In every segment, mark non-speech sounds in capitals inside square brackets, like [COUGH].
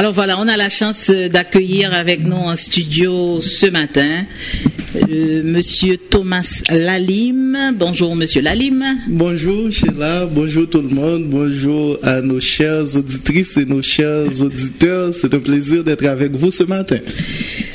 Alors voilà, on a la chance d'accueillir avec nous en studio ce matin euh, Monsieur Thomas Lalim. Bonjour Monsieur Lalim. Bonjour Sheila, bonjour tout le monde, bonjour à nos chères auditrices et nos chers auditeurs. C'est un plaisir d'être avec vous ce matin.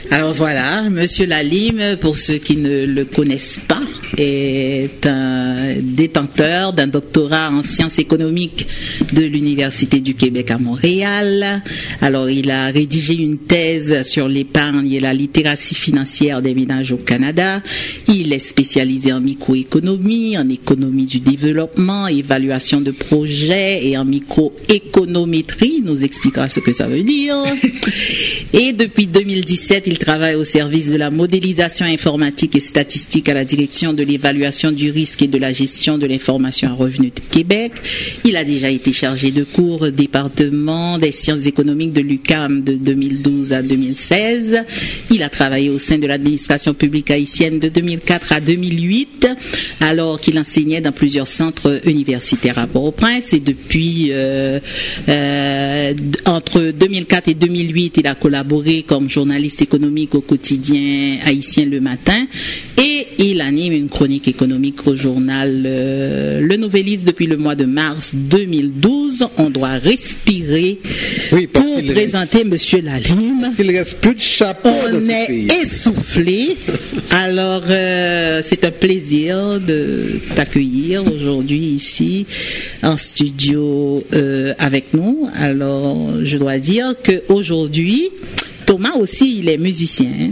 Alors voilà, Monsieur Lalim, pour ceux qui ne le connaissent pas, est un détenteur d'un doctorat en sciences économiques de l'Université du Québec à Montréal. Alors, il a rédigé une thèse sur l'épargne et la littératie financière des ménages au Canada. Il est spécialisé en microéconomie, en économie du développement, évaluation de projets et en microéconométrie. Il nous expliquera ce que ça veut dire. [LAUGHS] Et depuis 2017, il travaille au service de la modélisation informatique et statistique à la direction de l'évaluation du risque et de la gestion de l'information à revenu de Québec. Il a déjà été chargé de cours au département des sciences économiques de l'UCAM de 2012 à 2016. Il a travaillé au sein de l'administration publique haïtienne de 2004 à 2008, alors qu'il enseignait dans plusieurs centres universitaires à Port-au-Prince. Et depuis euh, euh, entre 2004 et 2008, il a collaboré comme journaliste économique au quotidien haïtien Le Matin et il anime une chronique économique au journal euh, Le Nouvelliste depuis le mois de mars 2012. On doit respirer pour présenter M. Monsieur Lalim. Il reste plus de chapeau. On est essoufflé. Alors, euh, c'est un plaisir de t'accueillir aujourd'hui ici en studio euh, avec nous. Alors, je dois dire qu'aujourd'hui, Thomas aussi, il est musicien. Hein.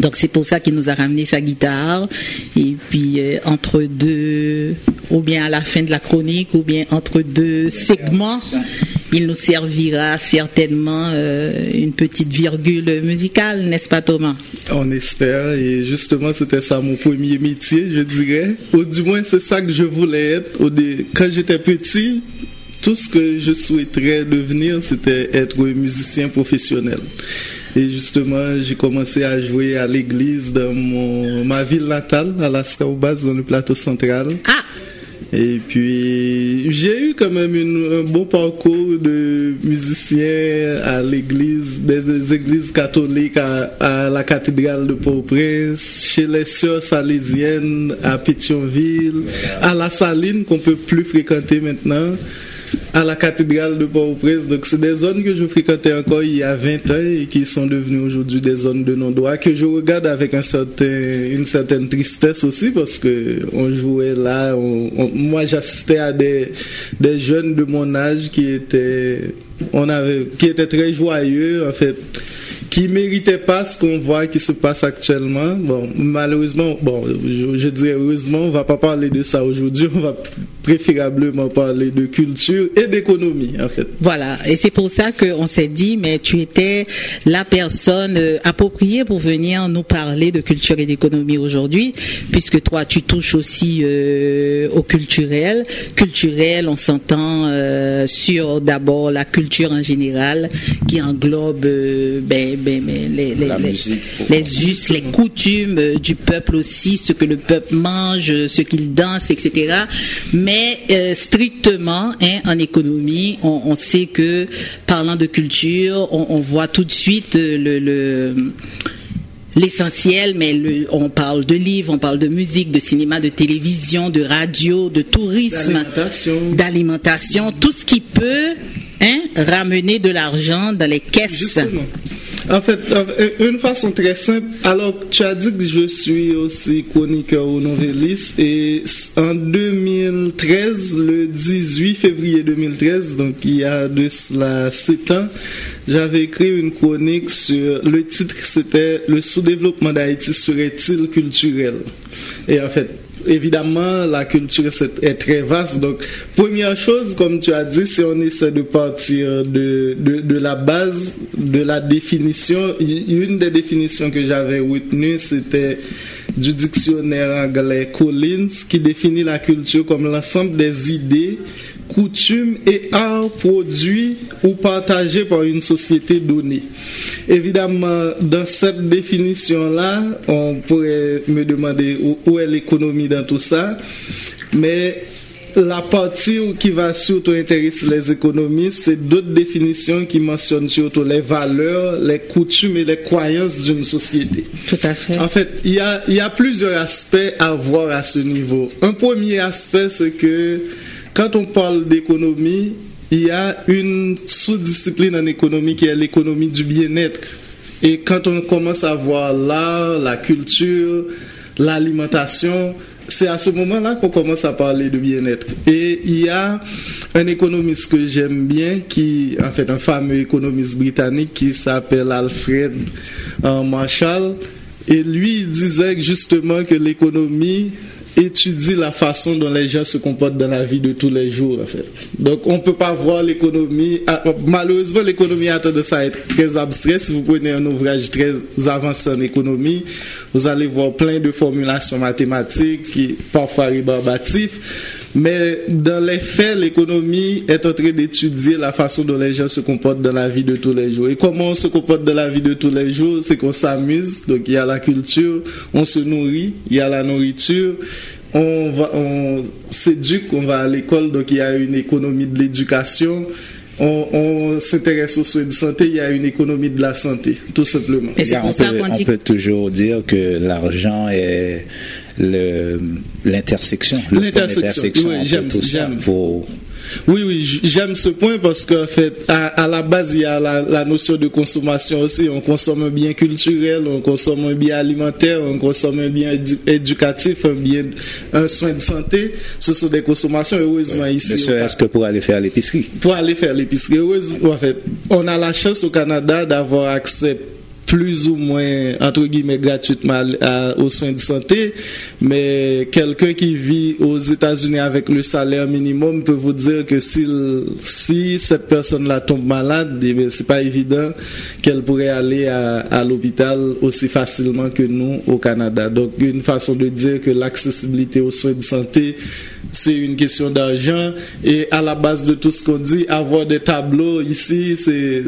Donc c'est pour ça qu'il nous a ramené sa guitare. Et puis euh, entre deux, ou bien à la fin de la chronique, ou bien entre deux segments, il nous servira certainement euh, une petite virgule musicale, n'est-ce pas Thomas? On espère, et justement c'était ça mon premier métier, je dirais. Ou du moins c'est ça que je voulais être. Quand j'étais petit, tout ce que je souhaiterais devenir, c'était être musicien professionnel. Et justement, j'ai commencé à jouer à l'église dans mon, ma ville natale, à la Scaubas, dans le plateau central. Ah et puis, j'ai eu quand même un bon parcours de musicien à l'église, des, églises catholiques à, la cathédrale de Port-au-Prince, chez les sœurs salésiennes à Pétionville, à la Saline qu'on peut plus fréquenter maintenant à la cathédrale de Port-au-Prince. Donc, c'est des zones que je fréquentais encore il y a 20 ans et qui sont devenues aujourd'hui des zones de non-droit que je regarde avec un certain, une certaine tristesse aussi parce que on jouait là. moi, j'assistais à des, des jeunes de mon âge qui étaient, on avait, qui étaient très joyeux, en fait qui méritait pas ce qu'on voit qui se passe actuellement. Bon, malheureusement, bon, je, je dirais heureusement, on va pas parler de ça aujourd'hui. Préférablement parler de culture et d'économie, en fait. Voilà, et c'est pour ça qu'on s'est dit, mais tu étais la personne euh, appropriée pour venir nous parler de culture et d'économie aujourd'hui, puisque toi, tu touches aussi euh, au culturel. Culturel, on s'entend euh, sur d'abord la culture en général, qui englobe ben, ben, ben, les, les, les, us, les coutumes du peuple aussi, ce que le peuple mange, ce qu'il danse, etc. Mais mais euh, strictement, hein, en économie, on, sait que parlant de culture, on, voit tout de suite euh, le, l'essentiel, mais on parle de livres, on parle de musique, de cinéma, de télévision, de radio, de tourisme, d'alimentation, tout ce qui peut hein, ramener de l'argent dans les caisses. En fait, une façon très simple, alors tu as dit que je suis aussi chroniqueur ou novelliste et en 2013, le 18 février 2013, donc il y a de cela 7 ans, j'avais écrit une chronique sur, le titre c'était Le sous-développement d'Haïti serait-il culturel? Et en fait, évidemment, la culture est très vaste. Donc, première chose, comme tu as dit, si on essaie de partir de, de, la base, de la définition, une des définitions que j'avais retenues, c'était du dictionnaire anglais Collins, qui définit la culture comme l'ensemble des idées, coutumes et arts produits ou partagés par une société donnée. Évidemment, dans cette définition-là, on pourrait me demander où, est l'économie dans tout ça, mais la partie qui va surtout intéresser les économistes, c'est d'autres définitions qui mentionnent surtout les valeurs, les coutumes et les croyances d'une société. Tout à fait. En fait, il y a, il y a plusieurs aspects à voir à ce niveau. Un premier aspect, c'est que quand on parle d'économie, il y a une sous-discipline en économie qui est l'économie du bien-être. Et quand on commence à voir l'art, la culture, l'alimentation, c'est à ce moment-là qu'on commence à parler de bien-être. Et il y a un économiste que j'aime bien, qui, en fait, un fameux économiste britannique qui s'appelle Alfred euh, Marshall. Et lui, il disait justement que l'économie étudie la façon dont les gens se comportent dans la vie de tous les jours. En fait. Donc on ne peut pas voir l'économie. Ah, malheureusement, l'économie a tendance à être très abstraite. Si vous prenez un ouvrage très avancé en économie, vous allez voir plein de formulations mathématiques qui parfois rébarbatifs. Mais dans les faits, l'économie est en train d'étudier la façon dont les gens se comportent dans la vie de tous les jours. Et comment on se comporte dans la vie de tous les jours, c'est qu'on s'amuse. Donc il y a la culture, on se nourrit, il y a la nourriture. On, va, on s'éduque, on va à l'école, donc il y a une économie de l'éducation. On, on s'intéresse aux soins de santé, il y a une économie de la santé, tout simplement. Et c'est on ça peut, qu'on on dit peut toujours dire que l'argent est l'intersection. L'intersection, oui, j'aime- j'aime. pour- Oui, oui, j'aime ce point parce qu'en fait, à, à la base, il y a la, la notion de consommation aussi. On consomme un bien culturel, on consomme un bien alimentaire, on consomme un bien édu- éducatif, un bien, un soin de santé. Ce sont des consommations, heureusement, ici. ne serait-ce que pour aller faire l'épicerie. pour aller faire l'épicerie. Heureusement, en fait, on a la chance au Canada d'avoir accès plus ou moins, entre guillemets, gratuitement à- aux soins de santé. Mais quelqu'un qui vit aux États-Unis avec le salaire minimum peut vous dire que s'il- si cette personne-là tombe malade, eh c'est pas évident qu'elle pourrait aller à, l'hôpital aussi facilement que nous au Canada. Donc, une façon de dire que l'accessibilité aux soins de santé, c'est une question d'argent. Et à la base de tout ce qu'on dit, avoir des tableaux ici, c'est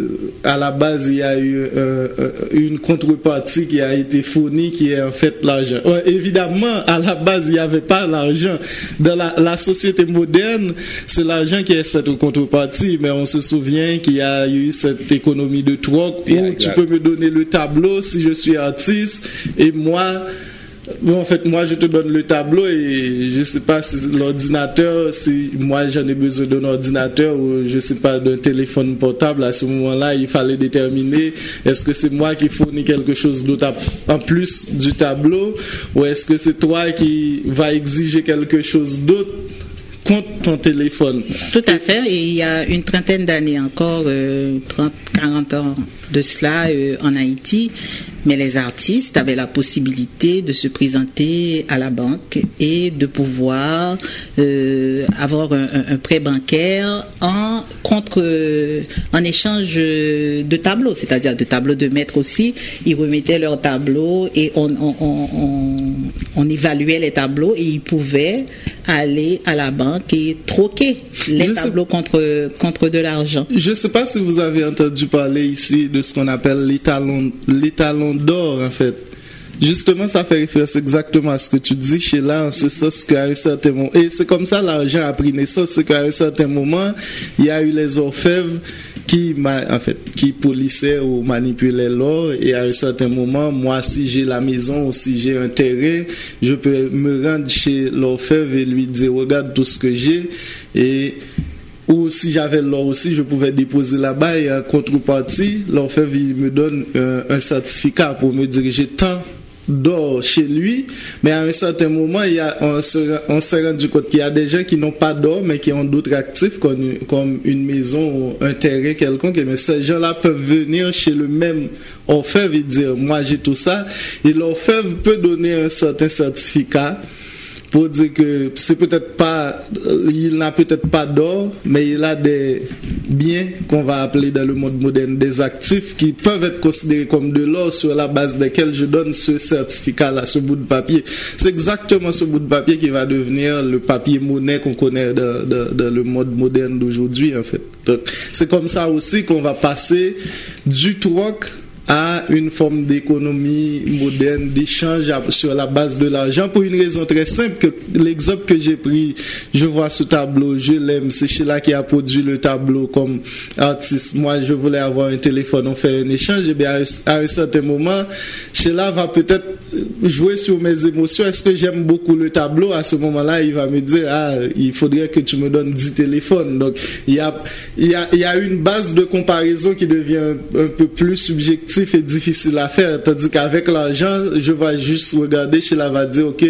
à la base, il y a eu euh, euh, une contrepartie qui a été fournie, qui est en fait l'argent. Ouais, évidemment, à la base, il n'y avait pas l'argent. Dans la, la société moderne, c'est l'argent qui est cette contrepartie, mais on se souvient qu'il y a eu cette économie de troc où Yeah, tu peux me donner le tableau si je suis artiste et moi Bon, en fait, moi, je te donne le tableau et je sais pas si l'ordinateur, si moi j'en ai besoin d'un ordinateur ou je sais pas d'un téléphone portable, à ce moment-là, il fallait déterminer est-ce que c'est moi qui fournis quelque chose d'autre en plus du tableau ou est-ce que c'est toi qui va exiger quelque chose d'autre? Contre ton téléphone. Tout à fait. Et il y a une trentaine d'années encore, euh, 30, 40 ans de cela euh, en Haïti, mais les artistes avaient la possibilité de se présenter à la banque et de pouvoir euh, avoir un, prêt bancaire en contre, euh, en échange de tableaux, c'est-à-dire de tableaux de maître aussi. Ils remettaient leurs tableaux et on, on évaluait les tableaux et ils pouvaient aller à la banque et troquer les Je sais- tableaux contre, contre de l'argent. Je ne sais pas si vous avez entendu parler ici de ce qu'on appelle l'étalon d'or, en fait. Justement, ça fait référence exactement à ce que tu dis chez là, en ce sens qu'à un certain moment, et c'est comme ça l'argent a pris naissance, c'est qu'à un certain moment, il y a eu les orfèvres qui, en fait, qui polissaient ou manipulaient l'or, et à un certain moment, moi, si j'ai la maison ou si j'ai un terrain, je peux me rendre chez l'orfèvre et lui dire, regarde tout ce que j'ai, et ou si j'avais l'or aussi, je pouvais déposer là-bas. Et en contrepartie, l'orfèvre me donne euh, un certificat pour me j'ai tant d'or chez lui, mais à un certain moment, il y a, on se- on s'est rendu compte qu'il y a des gens qui n'ont pas d'or, mais qui ont d'autres actifs, comme, comme une maison ou un terrain quelconque, mais ces gens-là peuvent venir chez le même orfèvre et dire, moi j'ai tout ça, et l'orfèvre peut donner un certain certificat, pour dire que c'est peut-être pas, il n'a peut-être pas d'or, mais il a des biens qu'on va appeler dans le monde moderne des actifs qui peuvent être considérés comme de l'or sur la base desquels je donne ce certificat-là, ce bout de papier. C'est exactement ce bout de papier qui va devenir le papier monnaie qu'on connaît dans, le monde moderne d'aujourd'hui, en fait. C'est comme ça aussi qu'on va passer du troc à une forme d'économie moderne, d'échange sur la base de l'argent pour une raison très simple que l'exemple que j'ai pris, je vois ce tableau, je l'aime, c'est Sheila qui a produit le tableau comme artiste. Moi, je voulais avoir un téléphone, on fait un échange, et bien à un certain moment, Sheila va peut-être jouer sur mes émotions. Est-ce que j'aime beaucoup le tableau? À ce moment-là, il va me dire, ah, il faudrait que tu me donnes 10 téléphones. Donc, il y a, y a, il y a une base de comparaison qui devient un peu plus subjectif et difficile à faire. Tandis qu'avec l'argent, je vais juste regarder, Sheila va dire, ok,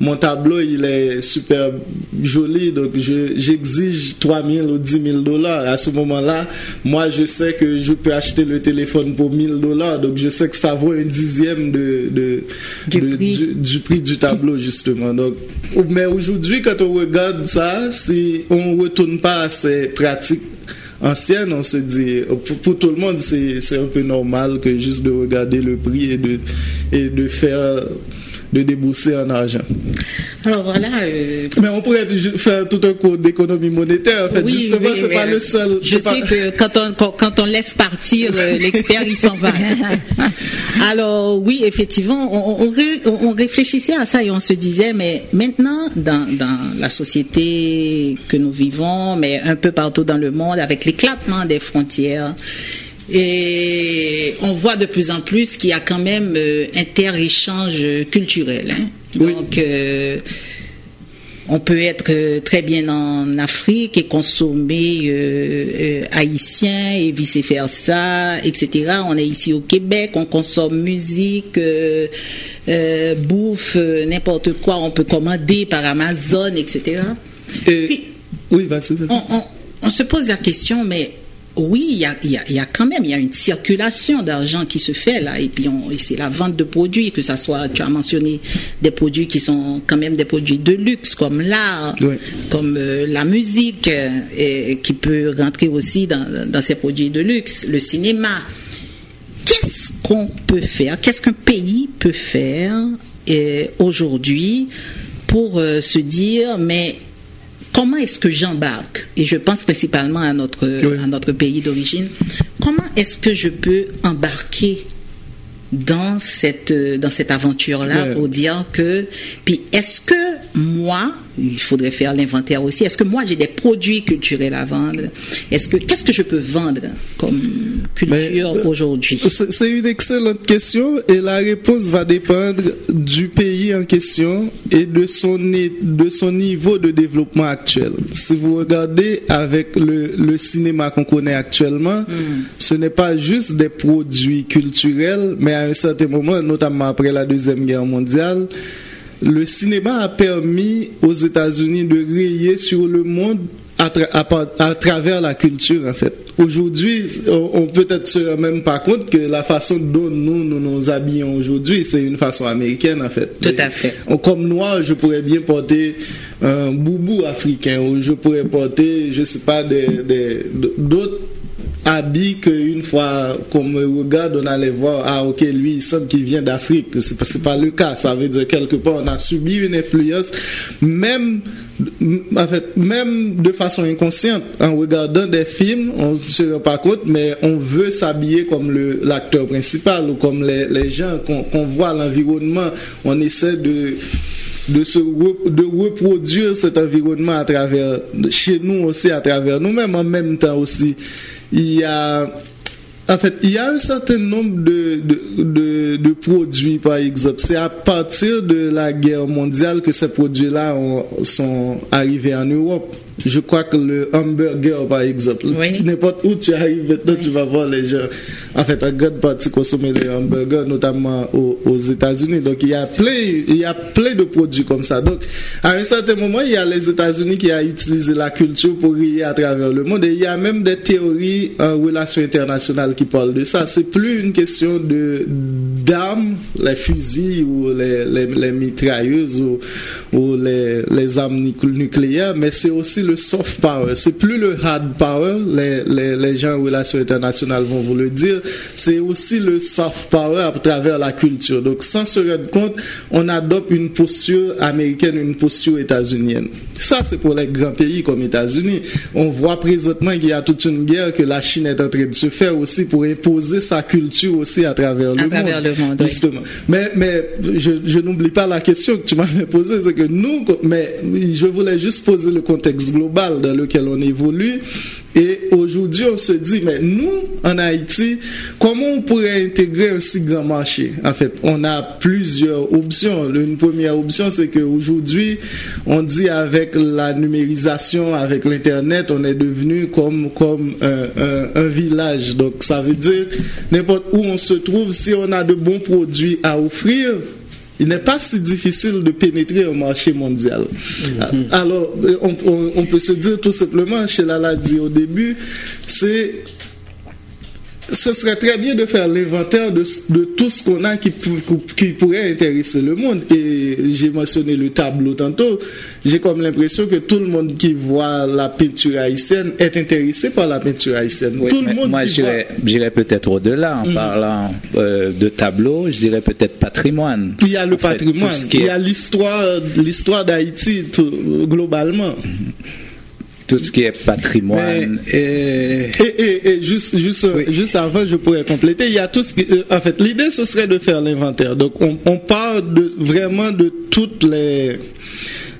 mon tableau, il est super joli, donc j'exige 3 000 ou 10 000 dollars. À ce moment-là, moi, je sais que je peux acheter le téléphone pour 1000 dollars, donc je sais que ça vaut un dixième de, de du, de, prix. Du, du, prix. du, tableau, justement. Donc, mais aujourd'hui, quand on regarde ça, si on ne retourne pas à ces pratiques anciennes, on se dit, pour, pour tout le monde, c'est un peu normal que juste de regarder le prix et de, et de faire de débourser en argent. Alors voilà. Euh... Mais on pourrait faire tout un cours d'économie monétaire. En fait, oui, justement, oui, c'est pas le seul. Je sais pas... que quand on, quand, quand on laisse partir euh, [LAUGHS] l'expert, il s'en va. [LAUGHS] Alors oui, effectivement, on, on, on, réfléchissait à ça et on se disait, mais maintenant, dans, dans la société que nous vivons, mais un peu partout dans le monde, avec l'éclatement des frontières, et on voit de plus en plus qu'il y a quand même euh, inter-échange culturel. Hein. Oui. Donc, euh, on peut être très bien en Afrique et consommer euh, euh, haïtien et vice versa, etc. On est ici au Québec, on consomme musique, euh, bouffe, n'importe quoi. On peut commander par Amazon, etc. Et... Puis, oui, vas-y, vas-y. On, on, on se pose la question, mais oui, il y, a, il, y a, il y a, quand même il y a une circulation d'argent qui se fait là, et puis c'est la vente de produits, que ça soit, tu as mentionné des produits qui sont quand même des produits de luxe, comme l'art, oui. comme euh, la musique, et, qui peut rentrer aussi dans, dans ces produits de luxe, le cinéma. Qu'est-ce qu'on peut faire? Qu'est-ce qu'un pays peut faire aujourd'hui pour euh, se dire, mais comment est-ce que j'embarque Et je pense principalement à notre, oui. à notre pays d'origine. Comment est-ce que je peux embarquer dans cette, dans cette aventure-là Ouais. pour dire que... Puis est-ce que moi, il faudrait faire l'inventaire aussi, est-ce que moi j'ai des produits culturels à vendre? Est-ce que Qu'est-ce que je peux vendre comme culture euh, aujourd'hui? C'est une excellente question et la réponse va dépendre du pays en question et de son, de son niveau de développement actuel. Si vous regardez avec le, le cinéma qu'on connaît actuellement, ce n'est pas juste des produits culturels, mais à un certain moment, notamment après la Deuxième Guerre mondiale, le cinéma a permis aux États-Unis de rayer sur le monde à, tra- à à travers la culture, en fait. Aujourd'hui, on, on peut-être se rend même pas compte que la façon dont nous nous, nous habillons aujourd'hui, c'est une façon américaine, en fait. Tout à fait. Et, comme noir, je pourrais bien porter un boubou africain ou je pourrais porter, je sais pas, des, des, d'autres habits qu'une fois qu'on me regarde, on allait voir, ah ok, lui, il semble qu'il vient d'Afrique. C'est pas, pas le cas. Ça veut dire quelque part, on a subi une influence, même, même de façon inconsciente. En regardant des films, on ne se rend pas compte, mais on veut s'habiller comme l'acteur principal ou comme les, les gens qu'on, voit l'environnement. On essaie de, de se de reproduire cet environnement à travers chez nous aussi à travers nous-mêmes en même temps aussi il y a en fait, il y a un certain nombre de, de, de, de produits, par exemple. C'est à partir de la guerre mondiale que ces produits-là ont- sont arrivés en Europe. Je crois que le hamburger, par exemple, Oui. [LAUGHS] n'importe où tu arrives maintenant, tu vas voir les gens, en fait, en grande partie consommer les hamburgers, notamment aux, aux États-Unis. Donc, il y a plein, il y a plein de produits comme ça. Donc, à un certain moment, il y a les États-Unis qui a utilisé la culture pour rier à travers le monde. Et il y a même des théories en relations internationales qui parlent de ça. C'est plus une question de d'armes, les fusils ou les, les, les mitrailleuses ou, ou les, les armes nuc- nucléaires, mais c'est aussi le soft power. C'est plus le hard power, les, les, les gens en relations internationales vont vous le dire. C'est aussi le soft power à travers la culture. Donc, sans se rendre compte, on adopte une posture américaine, une posture états-unienne. Ça, c'est pour les grands pays comme États-Unis. On voit présentement qu'il y a toute une guerre que la Chine est en train de se faire aussi pour imposer sa culture aussi à travers le À monde. travers le monde, oui. Justement. Mais, mais je, je n'oublie pas la question que tu m'avais posée, c'est que nous, mais je voulais juste poser le contexte global dans lequel on évolue. Et aujourd'hui, on se dit, mais nous, en Haïti, comment on pourrait intégrer un si grand marché? En fait, on a plusieurs options. Une première option, c'est qu'aujourd'hui, on dit avec la numérisation, avec l'Internet, on est devenu comme, comme un, un- un village. Donc, ça veut dire, n'importe où on se trouve, si on a de bons produits à offrir, il n'est pas si difficile de pénétrer au marché mondial. Alors, euh, on, on- on peut se dire tout simplement, chez l'a dit au début, c'est ce serait très bien de faire l'inventaire de, de tout ce qu'on a qui, pou- qui pourrait intéresser le monde. Et j'ai mentionné le tableau tantôt. J'ai comme l'impression que tout le monde qui voit la peinture haïtienne est intéressé par la peinture haïtienne. Oui, tout le monde moi, voit- j'irais j'irais peut-être au-delà en parlant euh, de tableau, je dirais peut-être patrimoine. Il y a le En patrimoine, il y a l'histoire, l'histoire d'Haïti globalement. Tout ce qui est patrimoine. et- Et, et- et juste, juste, juste avant, je pourrais compléter. Il y a tout ce qui, euh, en fait, l'idée ce serait de faire l'inventaire. Donc, on, on parle de vraiment de toutes les,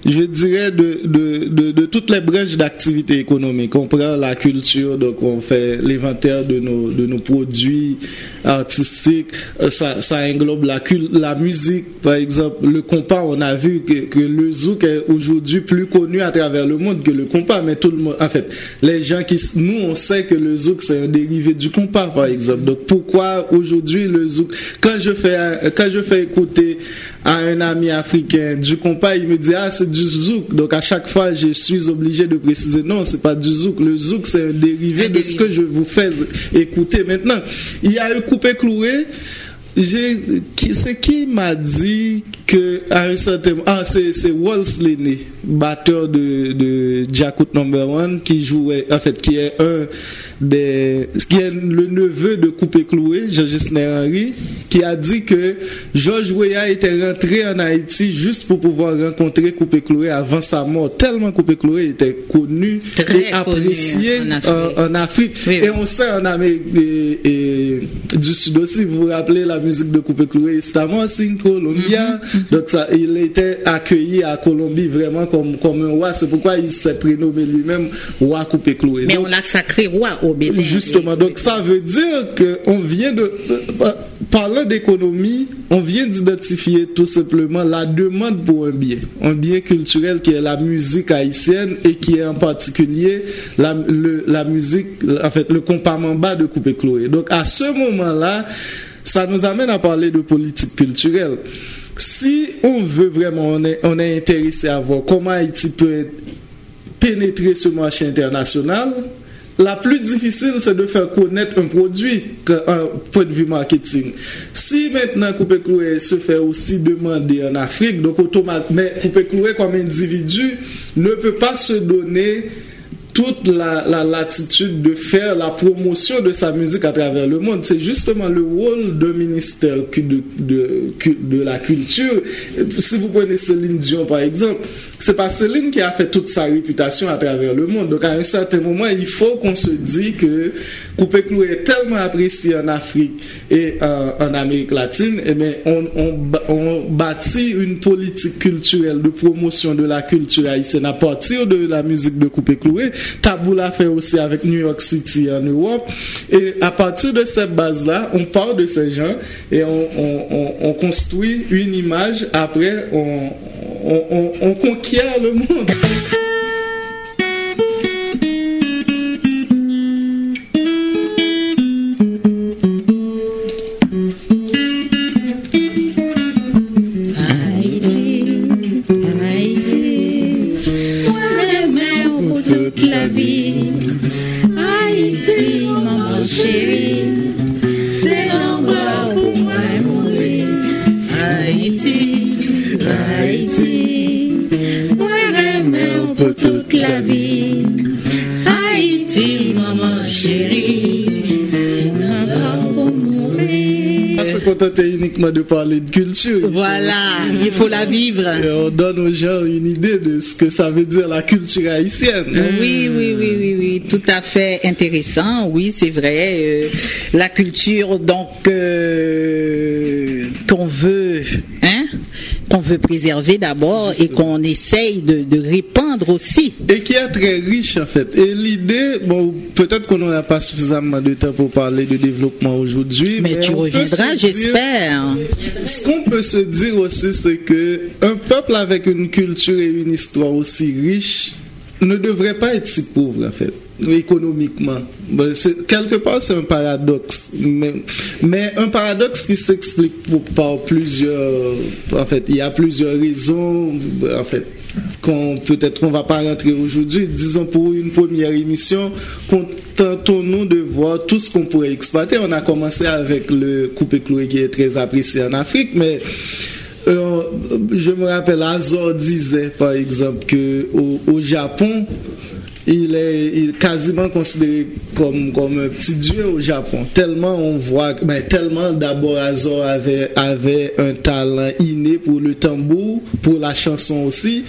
je dirais de, de, de, toutes les branches d'activité économique. On prend la culture, donc on fait l'inventaire de nos, de nos produits artistiques. Euh, Ça, englobe la, la musique, par exemple. Le compas, on a vu que, que le zouk est aujourd'hui plus connu à travers le monde que le compas. Mais tout le monde, en fait, les gens qui, nous, on sait que le zouk c'est un dérivé du compas, par exemple. Donc pourquoi aujourd'hui le zouk, quand je fais, quand je fais écouter à un ami africain du compas, il me dit ah c'est du zouk. Donc à chaque fois, je suis obligé de préciser non, c'est pas du zouk. Le zouk c'est un dérivé de ce que je vous fais écouter maintenant. Il y a eu coupé cloué. C'est qui m'a dit que à un certain moment, ah c'est Walls Lenné, batteur de de Jakut Number One qui jouait, en fait qui est un des, qui est le neveu de Coupé Cloué, Georges Henry, qui a dit que Georges Weah était rentré en Haïti juste pour pouvoir rencontrer Coupé Cloué avant sa mort. Tellement Coupé Cloué était connu Très et connu apprécié en Afrique. en, en Afrique. Oui, et on sait en Amérique et- et du Sud aussi, vous vous rappelez la musique de Coupé Cloué, Estamos in Colombia. Mm-hmm. Donc ça, il était accueilli à Colombie vraiment comme, comme un roi. C'est pourquoi il s'est prénommé lui-même roi Coupé Cloué. Mais Donc, on l'a sacré roi au Bénin. Justement, donc ça veut dire que on vient de euh, parlant d'économie, on vient d'identifier tout simplement la demande pour un bien, un bien culturel qui est la musique haïtienne et qui est en particulier la, le- la musique, en fait, le compamamba de Coupé Chloé. Donc à ce moment-là, ça nous amène à parler de politique culturelle. Si on veut vraiment, on est, intéressé à voir comment Haïti peut pénétrer ce marché international, la plus difficile, c'est de faire connaître un produit d'un point de vue marketing. Si maintenant Coupé Cloué se fait aussi demander en Afrique, donc automatiquement, Coupé Cloué comme individu ne peut pas se donner toute la, la latitude de faire la promotion de sa musique à travers le monde. C'est justement le rôle d'un ministère de, de, de la culture. Si vous prenez Céline Dion par exemple, c'est pas Céline qui a fait toute sa réputation à travers le monde. Donc à un certain moment, il faut qu'on se dise que Coupé Cloué est tellement apprécié en Afrique et en, en Amérique latine, bien on, on, on bâtit une politique culturelle de promotion de la culture haïtienne à partir de la musique de Coupé Cloué. Tabou l'a fait aussi avec New York City en Europe. Et à partir de cette base-là, on part de ces gens et on, on- on- on construit une image. Après, on, on- on- on conquiert le monde. Contenter uniquement de parler de culture. Il Voilà, il faut la vivre. Et on donne aux gens une idée de ce que ça veut dire la culture haïtienne. Oui, oui, oui, oui, oui, tout à fait intéressant. Oui, c'est vrai. euh, la culture, donc, euh, qu'on veut, hein, qu'on veut préserver d'abord et qu'on essaye de, de répandre aussi. Et qui est très riche en fait. Et l'idée, bon, peut-être qu'on n'aura pas suffisamment de temps pour parler de développement aujourd'hui. Mais tu on peut reviendras, j'espère. Ce qu'on peut se dire aussi, c'est que un peuple avec une culture et une histoire aussi riche ne devrait pas être si pauvre en fait économiquement. Ben, quelque part, c'est un paradoxe, mais, un paradoxe qui s'explique par plusieurs. En fait, il y a plusieurs raisons. En fait, qu'on peut-être qu'on va pas rentrer aujourd'hui. Disons pour une première émission, contentons-nous de voir tout ce qu'on pourrait exploiter. On a commencé avec le coupé cloué qui est très apprécié en Afrique, mais euh, je me rappelle, Azor disait par exemple que au, au Japon, il est, quasiment considéré comme, comme un petit dieu au Japon. Tellement on voit, mais tellement d'abord Azor avait, avait un talent inné pour le tambour, pour la chanson aussi.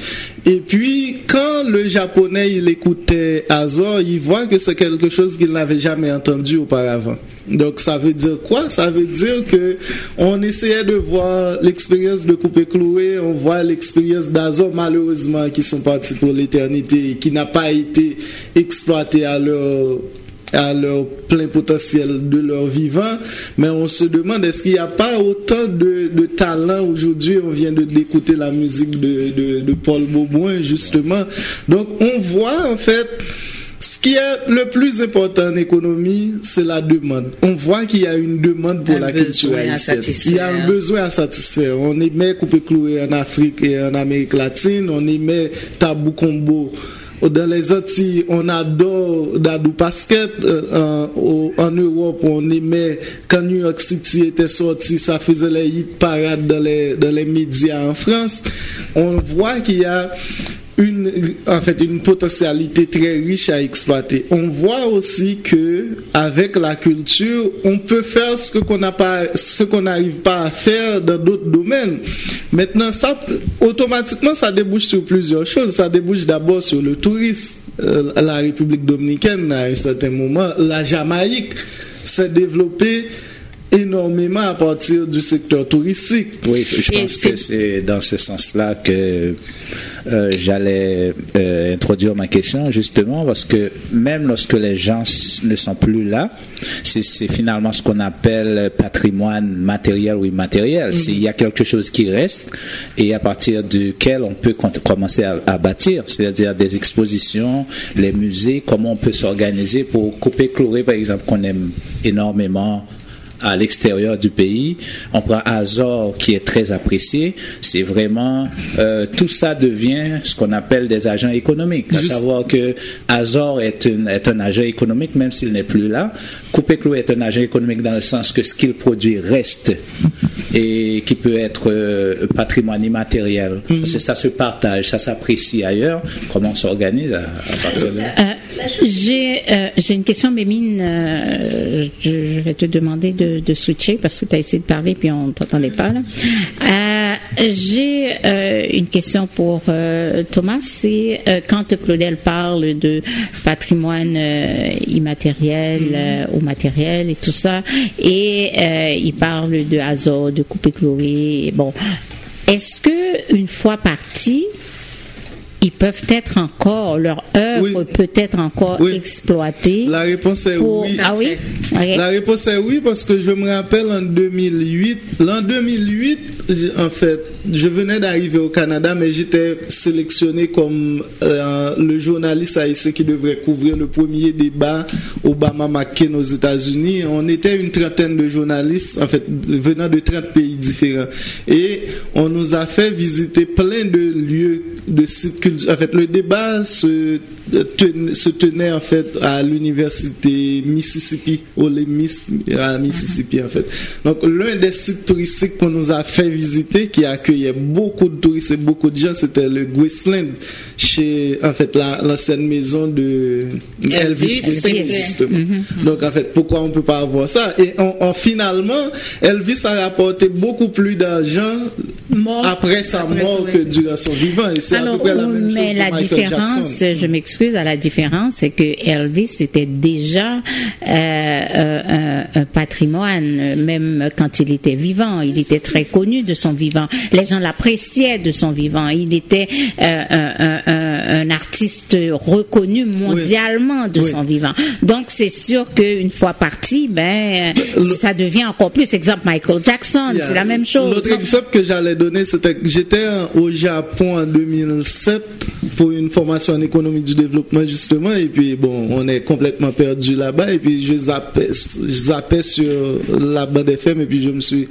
Et puis, quand le japonais il écoutait Azor, il voit que c'est quelque chose qu'il n'avait jamais entendu auparavant. Donc ça veut dire quoi? Ça veut dire que on essayait de voir l'expérience de Coupé Cloué, on voit l'expérience d'Azor malheureusement qui sont partis pour l'éternité qui n'a pas été exploité à leur à leur plein potentiel de leur vivant, mais on se demande est-ce qu'il n'y a pas autant de, talent aujourd'hui? On vient d'écouter la musique de, Paul Beauboin justement. Donc on voit en fait qui est le plus important en économie, c'est la demande. On voit qu'il y a une demande pour Un la culture haïtienne. Il y a un besoin à satisfaire. On émet coupé cloué en Afrique et en Amérique latine. On émet tabou combo. Dans les Antilles, on adore Dadou Basket. Euh, en, Europe, on aimait quand New York City était sorti, ça faisait les hit parades dans les, dans les médias en France. On voit qu'il y a une, en fait, une potentialité très riche à exploiter. On voit aussi que avec la culture, on peut faire ce qu'on n'a pas, ce qu'on n'arrive pas à faire dans d'autres domaines. Maintenant, ça, automatiquement, ça débouche sur plusieurs choses. Ça débouche d'abord sur le tourisme. Euh, la République dominicaine, à un certain moment, la Jamaïque s'est développée énormément à partir du secteur touristique. Oui, je pense que c'est dans ce sens-là que euh, j'allais euh, introduire ma question, justement, parce que même lorsque les gens ne sont plus là, c'est finalement ce qu'on appelle patrimoine matériel ou immatériel. C'est- Il y a quelque chose qui reste et à partir duquel on peut commencer à, à bâtir, c'est-à-dire des expositions, les musées, comment on peut s'organiser pour couper clouer, par exemple, qu'on aime énormément à l'extérieur du pays. On prend Azor qui est très apprécié. C'est vraiment euh, tout ça devient ce qu'on appelle des agents économiques. À Juste- savoir que Azor est, une- est un agent économique même s'il n'est plus là. Coupé Clou est un agent économique dans le sens que ce qu'il produit reste et qui peut être euh, patrimoine immatériel. Parce que ça se partage, ça s'apprécie ailleurs. Comment on s'organise à, à partir de là? Euh, J'ai euh, j'ai une question, Mémine. euh, je, je vais te demander de, de switcher parce que tu as essayé de parler puis on ne t'entendait pas. Euh, J'ai euh, une question pour euh, Thomas. C'est euh, quand Claudel parle de patrimoine immatériel euh, ou matériel et tout ça, et euh, il parle de Azor, de coupé chloré. Bon, est-ce que une fois parti, ils peuvent être encore, leur œuvre Oui. peut être encore Oui. exploitée. La réponse est pour- oui. Ah oui? La réponse est oui parce que je me rappelle en 2008, l'an 2008, j- en fait, je venais d'arriver au Canada, mais j'étais sélectionné comme euh, le journaliste haïtien qui devrait couvrir le premier débat Obama-McCain aux États-Unis. On était une trentaine de journalistes, en fait, venant de 30 pays différents. Et on nous a fait visiter plein de lieux, de sites culturels. En fait, le débat se tenait, se tenait en fait à l'université Mississippi, au Miss à Mississippi en fait. Donc l'un des sites touristiques qu'on nous a fait visiter, qui accueillait beaucoup de touristes et beaucoup de gens, c'était le Graceland, chez en fait l'ancienne maison de Elvis, Presley. justement. Donc en fait, pourquoi on peut pas avoir ça? Et en, finalement, Elvis a rapporté beaucoup plus d'argent après sa mort que durant son vivant. Et c'est à peu près la même mais la Michael différence, Jackson. je m'excuse à la différence, c'est que Elvis était déjà euh, euh, un, un patrimoine, même quand il était vivant. Il était très connu de son vivant. Les gens l'appréciaient de son vivant. Il était euh, un, un- un- artiste reconnu mondialement de Oui. son vivant. Donc c'est sûr qu'une fois parti, ben Le- ça devient encore plus. Exemple Michael Jackson, Yeah. c'est la même chose. L'autre exemple que j'allais donner, c'était que j'étais au Japon en 2007 pour une formation en économie du développement justement, et puis bon, on est complètement perdu là-bas, et puis je zappais, je sur la bande FM, et puis je me suis,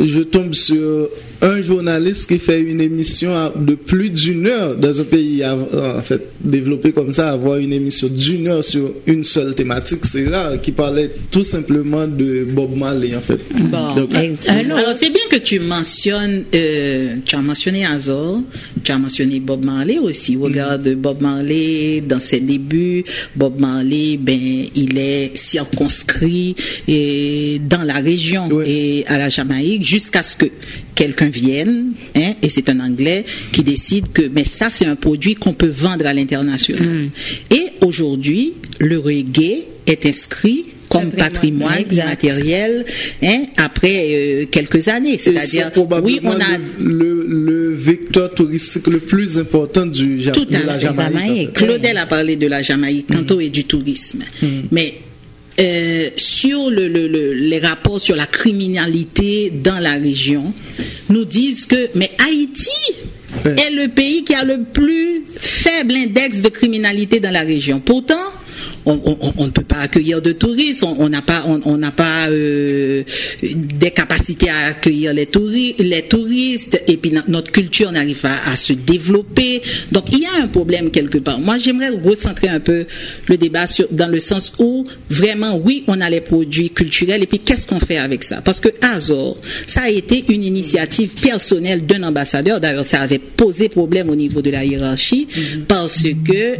je tombe sur un journaliste qui fait une émission de plus d'une heure dans un pays en fait développé comme ça, avoir une émission d'une heure sur une seule thématique, c'est rare, qui parlait tout simplement de Bob Marley en fait. Bon. Donc, autre. Alors, c'est bien que tu mentionnes, euh, tu as mentionné Azor, tu as mentionné Bob Marley aussi. Regarde Bob Marley dans ses débuts. Bob Marley, ben, il est circonscrit et dans la région Oui. et à la Jamaïque jusqu'à ce que quelqu'un vienne, hein, et c'est un Anglais qui décide que, mais ça, c'est un produit qu'on peut vendre à l'international. Et aujourd'hui, le reggae est inscrit comme Patrimoine. Exact. immatériel hein, après euh, quelques années. C'est-à-dire, c'est probablement oui, on a le, le, le vecteur touristique le plus important du Ja- Tout de à la. Jamaïque. Claudel a parlé de la Jamaïque tantôt et du tourisme. Mais euh, sur le, le- le- les rapports sur la criminalité dans la région, nous disent que mais Haïti est le pays qui a le plus faible index de criminalité dans la région. Pourtant, on, on- on- on ne peut pas accueillir de touristes, on n'a pas, on n'a pas euh, des capacités à accueillir les, touri- les touristes, et puis no- notre culture n'arrive pas à se développer. Donc il y a un problème quelque part. Moi, j'aimerais recentrer un peu le débat sur, dans le sens où vraiment, oui, on a les produits culturels, et puis qu'est-ce qu'on fait avec ça? Parce que Azor, ça a été une initiative personnelle d'un ambassadeur. D'ailleurs, ça avait posé problème au niveau de la hiérarchie, parce que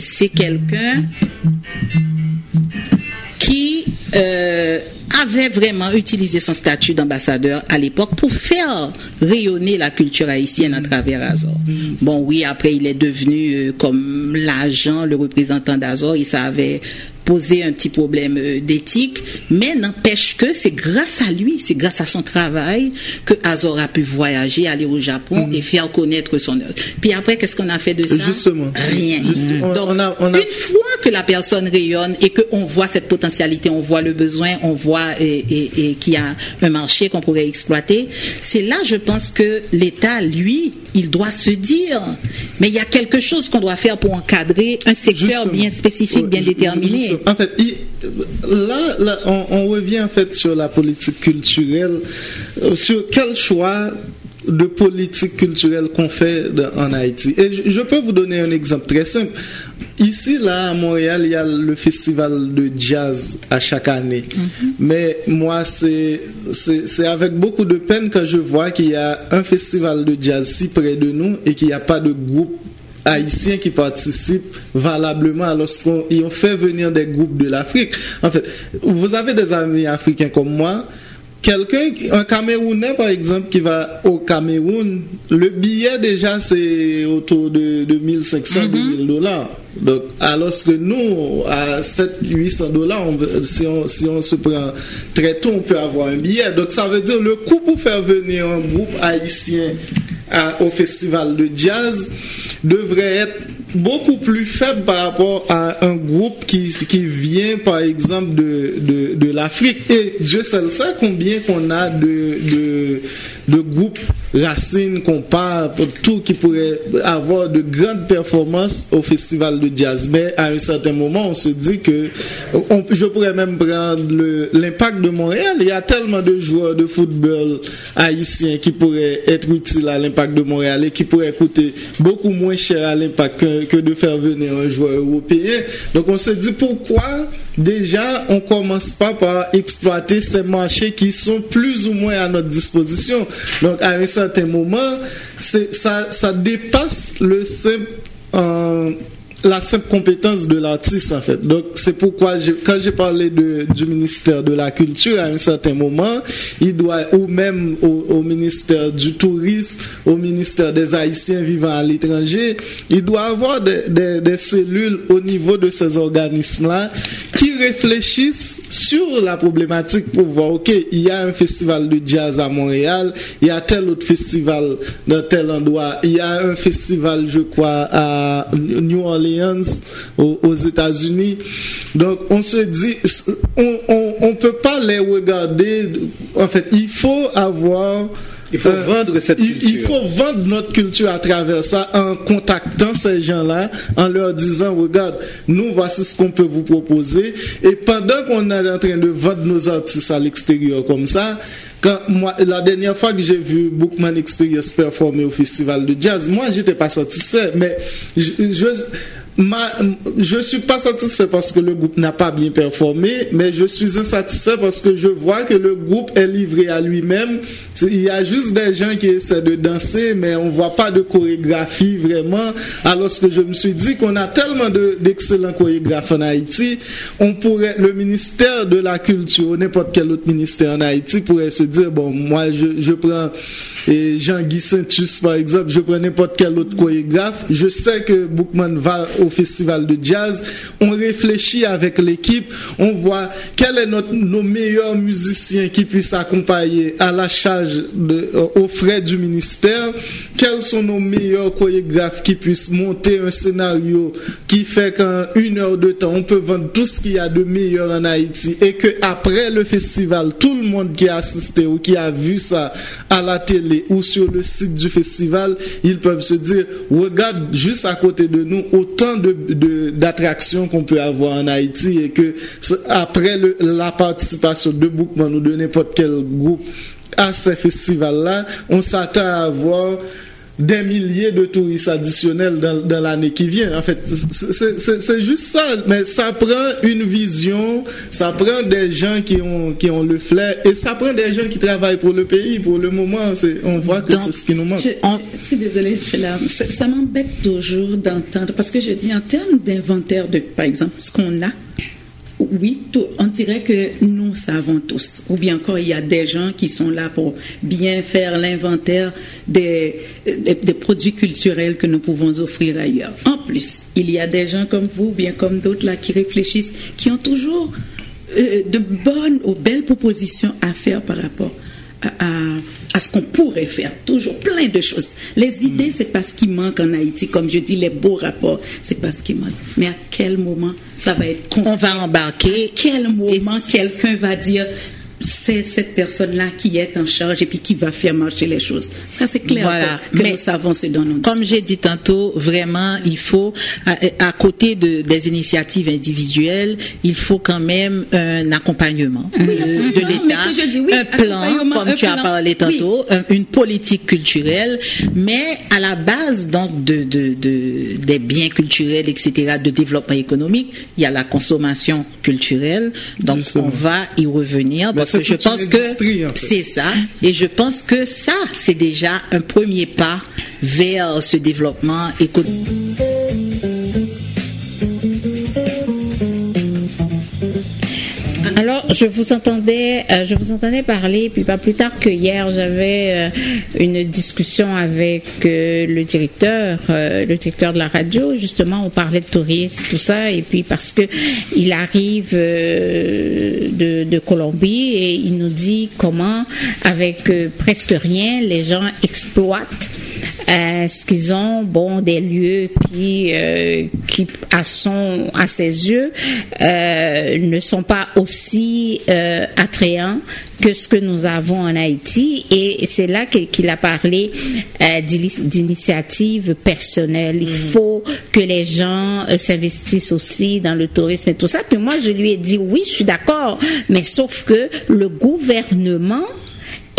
c'est quelqu'un qui euh, avait vraiment utilisé son statut d'ambassadeur à l'époque pour faire rayonner la culture haïtienne à travers Azor. Bon, oui, après il est devenu euh, comme l'agent, le représentant d'Azor, et ça avait posé un petit problème euh, d'éthique, mais n'empêche que c'est grâce à lui, c'est grâce à son travail que Azor a pu voyager, aller au Japon et faire connaître son œuvre. Puis après, qu'est-ce qu'on a fait de ça? Justement. Rien. On- Donc, on a- on a- une fois que la personne rayonne et qu'on voit cette potentialité, on voit le besoin, on voit et, et- et qu'il y a un marché qu'on pourrait exploiter, c'est là, je pense que l'État, lui, il doit se dire, mais il y a quelque chose qu'on doit faire pour encadrer un secteur Justement. bien spécifique, bien déterminé. justement. En fait, il- là, là, on, on revient en fait sur la politique culturelle, euh, sur quel choix de politique culturelle qu'on fait de- en Haïti. Et je, je peux vous donner un exemple très simple. Ici, là, à Montréal, il y a le festival de jazz à chaque année. Mais moi, c'est avec beaucoup de peine que je vois qu'il y a un festival de jazz si près de nous et qu'il n'y a pas de groupe haïtiens qui participent valablement alors qu'ils ont fait venir des groupes de l'Afrique. En fait, vous avez des amis africains comme moi. Quelqu'un, un Camerounais par exemple, qui va au Cameroun, le billet déjà c'est autour de, de 1500 2000 dollars. Donc, alors que nous, à 7 800 dollars, si, on, si on se prend très tôt, on peut avoir un billet. Donc, ça veut dire le coût pour faire venir un groupe haïtien à- au festival de jazz devrait être beaucoup plus faible par rapport à un groupe qui, qui vient par exemple de, l'Afrique. Et Dieu seul sait combien qu'on a de groupes Racine, Compas, tout qui pourrait avoir de grandes performances au festival de jazz. Mais à un certain moment, on se dit que je pourrais même prendre l'impact de Montréal. Il y a tellement de joueurs de football haïtiens qui pourraient être utiles à l'impact de Montréal et qui pourraient coûter beaucoup moins cher à l'impact que de faire venir un joueur européen. Donc on se dit pourquoi déjà on commence pas par exploiter ces marchés qui sont plus ou moins à notre disposition. Donc à un certain moment, ça, dépasse le simple... Euh, la simple compétence de l'artiste en fait. Donc c'est pourquoi quand j'ai parlé du ministère de la Culture à un certain moment, il doit ou même au, ministère du Tourisme, au ministère des Haïtiens vivant à l'étranger, il doit avoir des, des cellules au niveau de ces organismes-là qui réfléchissent sur la problématique pour voir, ok, il y a un festival de jazz à Montréal, il y a tel autre festival dans tel endroit, il y a un festival, je crois, à New Orleans aux, États-Unis. Donc on se dit, on ne peut pas les regarder. En fait, il faut avoir il faut euh, vendre cette culture. Il faut vendre notre culture à travers ça en contactant ces gens-là, en leur disant, regarde, nous voici ce qu'on peut vous proposer. Et pendant qu'on est en train de vendre nos artistes à l'extérieur comme ça, quand moi, la dernière fois que j'ai vu Bookman Experience performer au festival de jazz, moi, j'étais pas satisfait. Mais je, je je ne suis pas satisfait parce que le groupe n'a pas bien performé, mais je suis insatisfait parce que je vois que le groupe est livré à lui-même. Il y a juste des gens qui essaient de danser, mais on ne voit pas de chorégraphie vraiment. Alors que je me suis dit qu'on a tellement d'excellents chorégraphes en Haïti, on pourrait, le ministère de la Culture n'importe quel autre ministère en Haïti pourrait se dire, bon, moi je, je prends Jean-Guy Saintus par exemple, je prends n'importe quel autre chorégraphe, je sais que Bookman va au festival de jazz, on réfléchit avec l'équipe, on voit quels sont nos meilleurs musiciens qui puissent accompagner à la charge euh, aux frais du ministère, quels sont nos meilleurs chorégraphes qui puissent monter un scénario qui fait qu'en une heure de temps, on peut vendre tout ce qu'il y a de meilleur en Haïti et que après le festival, tout le monde qui a assisté ou qui a vu ça à la télé ou sur le site du festival, ils peuvent se dire, regarde juste à côté de nous autant d'attractions qu'on peut avoir en Haïti et que après la participation de Bookman ou de n'importe quel groupe à ce festival-là, on s'attend à avoir des milliers de touristes additionnels dans, l'année qui vient. En fait, c'est juste ça. Mais ça prend une vision, ça prend des gens qui ont, qui ont le flair et ça prend des gens qui travaillent pour le pays. Pour le moment, on voit que c'est ce qui nous manque. Je, suis désolée, ça, ça m'embête toujours d'entendre parce que je dis en termes d'inventaire de, par exemple, ce qu'on a oui, on dirait que nous savons tous. Ou bien encore, il y a des gens qui sont là pour bien faire l'inventaire des, produits culturels que nous pouvons offrir ailleurs. En plus, il y a des gens comme vous, bien comme d'autres là, qui réfléchissent, qui ont toujours euh, de bonnes ou belles propositions à faire par rapport à, à, ce qu'on pourrait faire. Toujours plein de choses. Les idées, c'est pas ce qui manque en Haïti. Comme je dis, les beaux rapports, c'est pas ce qui manque. Mais à quel moment ça va être On va embarquer. À quel moment quelqu'un va dire c'est cette personne-là qui est en charge et puis qui va faire marcher les choses. Ça, c'est clair voilà. que, Mais nous savons ce dont nous Comme j'ai dit tantôt, vraiment, il faut, à, côté de, des initiatives individuelles, il faut quand même un accompagnement de l'État, un plan, comme tu as parlé tantôt, une politique culturelle, mais à la base donc de, de, de, des biens culturels, etc., de développement économique, il y a la consommation culturelle. Donc, on va y revenir je pense que c'est ça. Et je pense que ça, c'est déjà un premier pas vers ce développement économique. Alors, je vous entendais, euh, je vous entendais parler, puis pas plus tard que hier, j'avais euh, une discussion avec euh, le directeur, le directeur de la radio. Justement, on parlait de tourisme, tout ça, et puis parce que il arrive de, de, Colombie et il nous dit comment, avec presque rien, les gens exploitent Est-ce qu'ils ont bon des lieux qui, euh, qui à son, à ses yeux, euh, ne sont pas aussi euh, attrayants que ce que nous avons en Haïti et c'est là qu'il a parlé euh, d'ini- d'initiative personnelle. Il faut que les gens euh, s'investissent aussi dans le tourisme et tout ça. Puis moi, je lui ai dit oui, je suis d'accord, mais sauf que le gouvernement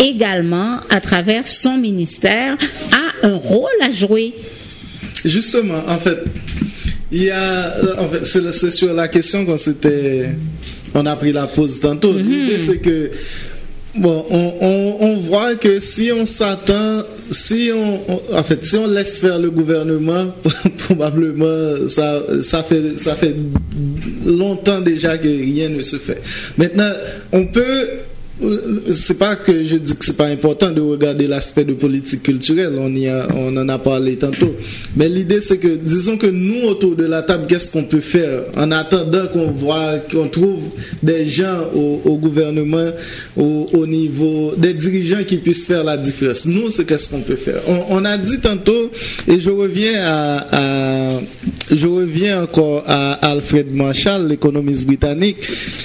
également, à travers son ministère, a un rôle à jouer. Justement, en fait, il y a, en fait, c'est sur la question qu'on s'était, on a pris la pause tantôt. L'idée c'est que Bon, on, on, on voit que si on s'attend, si on, on- en fait, si on laisse faire le gouvernement, [LAUGHS] probablement ça, ça fait, ça fait longtemps déjà que rien ne se fait. Maintenant, on peut c'est pas que je dis que c'est pas important de regarder l'aspect de politique culturelle, on, y a, on en a parlé tantôt. Mais l'idée c'est que, disons que nous autour de la table, qu'est-ce qu'on peut faire en attendant qu'on voit, qu'on trouve des gens au, gouvernement, au, au niveau, des dirigeants qui puissent faire la différence. Nous, c'est qu'est-ce qu'on peut faire. On, a dit tantôt, et je reviens à je reviens encore à Alfred Marshall, l'économiste britannique,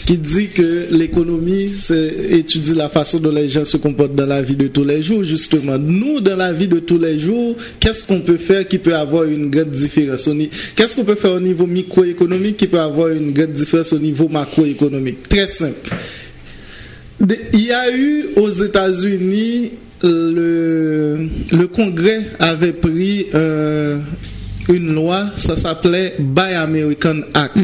qui dit que l'économie, c'est étudie la façon dont les gens se comportent dans la vie de tous les jours. Justement, nous, dans la vie de tous les jours, qu'est-ce qu'on peut faire qui peut avoir une grande différence Qu'est-ce qu'on peut faire au niveau microéconomique qui peut avoir une grande différence au niveau macroéconomique? Très simple. Il y a eu aux États-Unis, le, Congrès avait pris euh, une loi, ça s'appelait Buy American Act.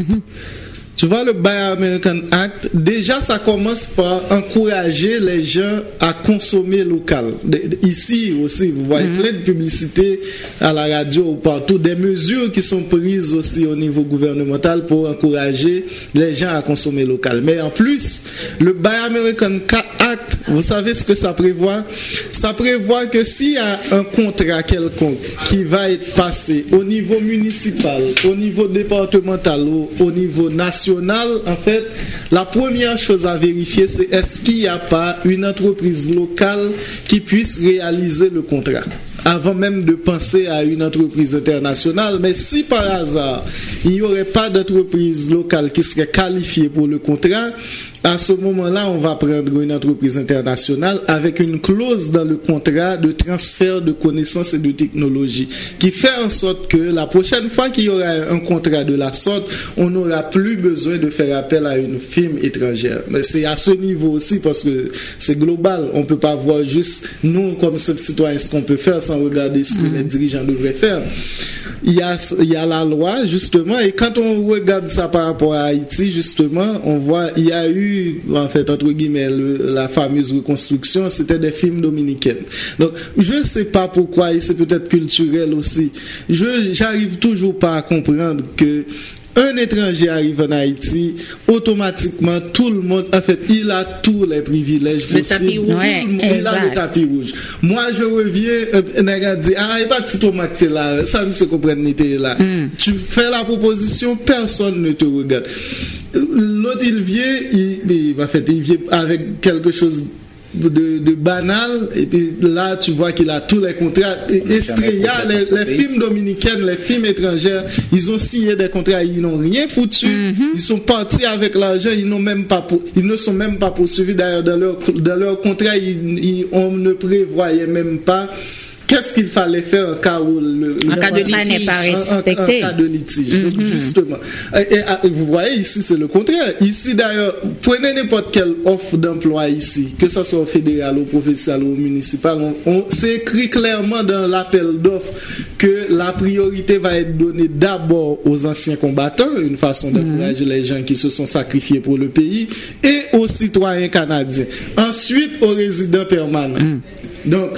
Tu vois, le Buy American Act, déjà, ça commence par encourager les gens à consommer local. Ici aussi, vous voyez plein de publicités à la radio ou partout, des mesures qui sont prises aussi au niveau gouvernemental pour encourager les gens à consommer local. Mais en plus, le Buy American Ca- Act, vous savez ce que ça prévoit? Ça prévoit que s'il y a un contrat quelconque qui va être passé au niveau municipal, au niveau départemental ou au niveau national, en fait, la première chose à vérifier, c'est est-ce qu'il n'y a pas une entreprise locale qui puisse réaliser le contrat? Avant même de penser à une entreprise internationale. Mais si par hasard, il n'y aurait pas d'entreprise locale qui serait qualifiée pour le contrat, à ce moment-là, on va prendre une entreprise internationale avec une clause dans le contrat de transfert de connaissances et de technologies qui fait en sorte que la prochaine fois qu'il y aura un contrat de la sorte, on n'aura plus besoin de faire appel à une firme étrangère. Mais c'est à ce niveau aussi parce que c'est global. On peut pas voir juste nous comme citoyens ce qu'on peut faire sans regarder ce que les dirigeants devraient faire. Il y, a, il y a la loi, justement, et quand on regarde ça par rapport à Haïti, justement, on voit, il y a eu, en fait, entre guillemets, le- la fameuse reconstruction, c'était des films dominicains. Donc, je ne sais pas pourquoi, et c'est peut-être culturel aussi, je j'arrive toujours pas à comprendre que un étranger arrive en Haïti, automatiquement, tout le monde, en fait, il a tous les privilèges Le possibles. tapis rouge. Ouais, monde- il a le tapis rouge. Moi, je reviens, euh, nèg a dit, ah, il n'y a pas de petit tomate qui est là, ça ne se comprend n'était là. Tu fais la proposition, personne ne te regarde. L'autre, il vient, il, il, en fait, il vient avec quelque chose de, de banal et puis là tu vois qu'il a tous les contrats. Estrella, les, les films dominicains les films étrangers ils ont signé des contrats ils n'ont rien foutu. Ils sont partis avec l'argent ils n'ont même pas pour- ils ne sont même pas poursuivis. D'ailleurs dans leur dans leur contrat ils- ils- on ne prévoyait même pas Qu'est-ce qu'il fallait faire en cas où le, le En cas de contrat n'est litige. pas en- en- en respecté. cas de litige. Donc, justement. Et, et, ah, vous voyez, ici, c'est le contraire. Ici, d'ailleurs, prenez n'importe quelle offre d'emploi ici, que ce soit au fédéral, au provincial ou au municipal, on, on- c'est écrit clairement dans l'appel d'offres que la priorité va être donnée d'abord aux anciens combattants, une façon d'encourager les gens qui se sont sacrifiés pour le pays, et aux citoyens canadiens. Ensuite, aux résidents permanents. Donc,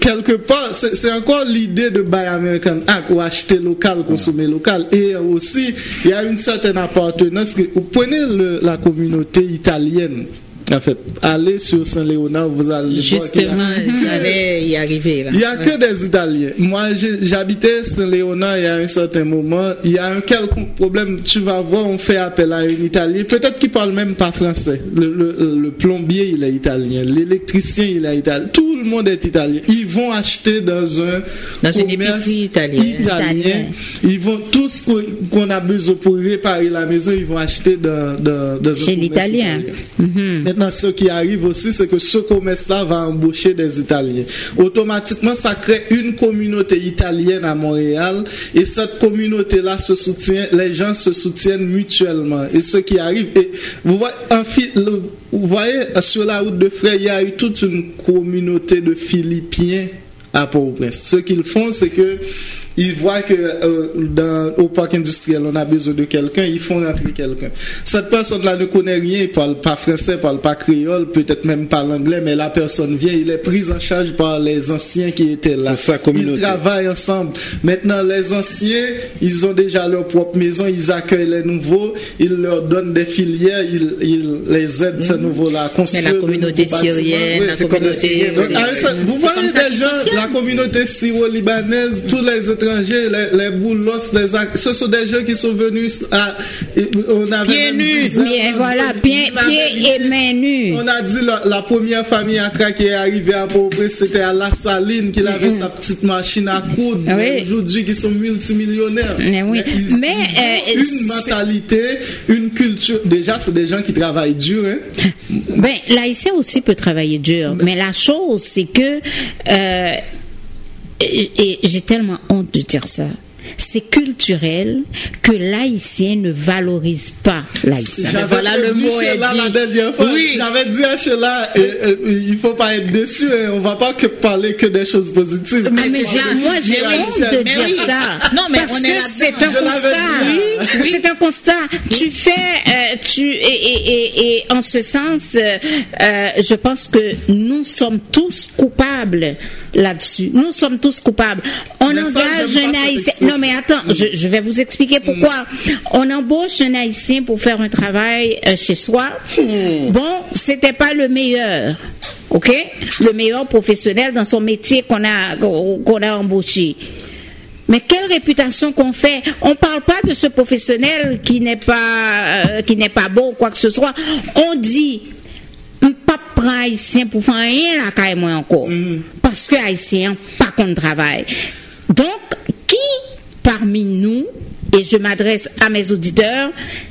quelque part, c'est encore l'idée de Buy American Act ou acheter local, consommer local. Et aussi, il y a une certaine appartenance. Vous prenez la communauté italienne. En fait, allez sur Saint-Léonard, vous allez Justement, j'allais y arriver là. il n'y a que des Italiens. Moi, j'habitais Saint-Léonard il y a un certain moment. Il y a un quelconque problème. Tu vas voir, on fait appel à un Italien. Peut-être qu'il parle même pas français. Le, le- le plombier, il est italien. L'électricien, il est italien. Tout le monde est italien. Ils vont acheter dans un Dans une épicerie italienne. italien. Italien. Ils vont tout ce qu'on- a besoin pour réparer la maison, ils vont acheter dans, dans, dans un Chez l'Italien. italien. Mhm. Maintenant, ce qui arrive aussi, c'est que ce commerce-là va embaucher des Italiens. Automatiquement, ça crée une communauté italienne à Montréal et cette communauté-là se soutient, les gens se soutiennent mutuellement. Et ce qui arrive, vous voyez, vous voyez, sur la route de Frey, il y a eu toute une communauté de Philippiens à Port-au-Prince. Ce qu'ils font, c'est que ils voient que euh, dans, au parc industriel, on a besoin de quelqu'un, ils font rentrer quelqu'un. Cette personne-là ne connaît rien, il parle pas français, parle pas créole, peut-être même pas l'anglais, mais la personne vient, il est pris en charge par les anciens qui étaient là. Sa communauté. Ils travaillent ensemble. Maintenant, les anciens, ils ont déjà leur propre maison, ils accueillent les nouveaux, ils leur donnent des filières, ils, ils les aident, ces nouveaux-là, à Mais construire la de communauté syrienne, Oui, la comme la communauté. Donc, ça, vous voyez fonctionnent. la communauté syro-libanaise, tous les étrangers, les, les boulos, les ce sont des gens qui sont venus à, on avait Pieds même nus. Bien, voilà, on pieds et mains nues. On a dit la, la première famille Accra qui est arrivée à Port-au-Prince, c'était à La Saline, qu'il avait sa petite machine à coudre. Ah oui. Aujourd'hui, qui sont multimillionnaires. Mais oui. ils, Mais, ils euh, une mentalité, une culture. Déjà, c'est des gens qui travaillent dur. Hein. Ben, l'haïtien aussi peut travailler dur, mais la chose, c'est que, euh, et, j'ai tellement honte de dire ça, c'est culturel que l'haïtien ne valorise pas l'haïtien. J'avais voilà, le mot est dit. la dernière fois. Oui. J'avais dit à Sheila, euh, euh, il faut pas être déçu. Hein. On va pas que parler que des choses positives. Mais ça. moi, j'ai honte de mais dire oui. ça. Non, mais parce on est que là-dedans. c'est un constat. Oui, C'est un constat. Tu fais, euh, tu et, et, et, et en ce sens, euh, euh, je pense que nous sommes tous coupables là-dessus. Nous sommes tous coupables. On Mais ça, engage j'aime un haïtien. Non, mais attends, je, je vais vous expliquer pourquoi. On embauche un haïtien pour faire un travail euh, chez soi. Bon, c'était pas le meilleur. OK? Le meilleur professionnel dans son métier qu'on a, qu'on a embauché. Mais quelle réputation qu'on fait? On parle pas de ce professionnel qui n'est pas euh, qui n'est pas bon ou quoi que ce soit. On dit on pas haïtien pour faire rien là moi encore parce que haïtien pas qu'on travail. Donc parmi nous et je m'adresse à mes auditeurs,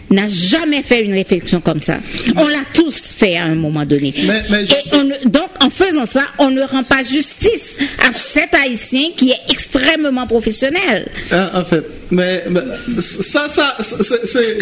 n'a jamais fait une réflexion comme ça. On l'a tous fait à un moment donné. Mais- mais Et je- on ne- donc, en faisant ça, on ne rend pas justice à cet haïtien qui est extrêmement professionnel. Hein, en fait, mais, mais ça, c'est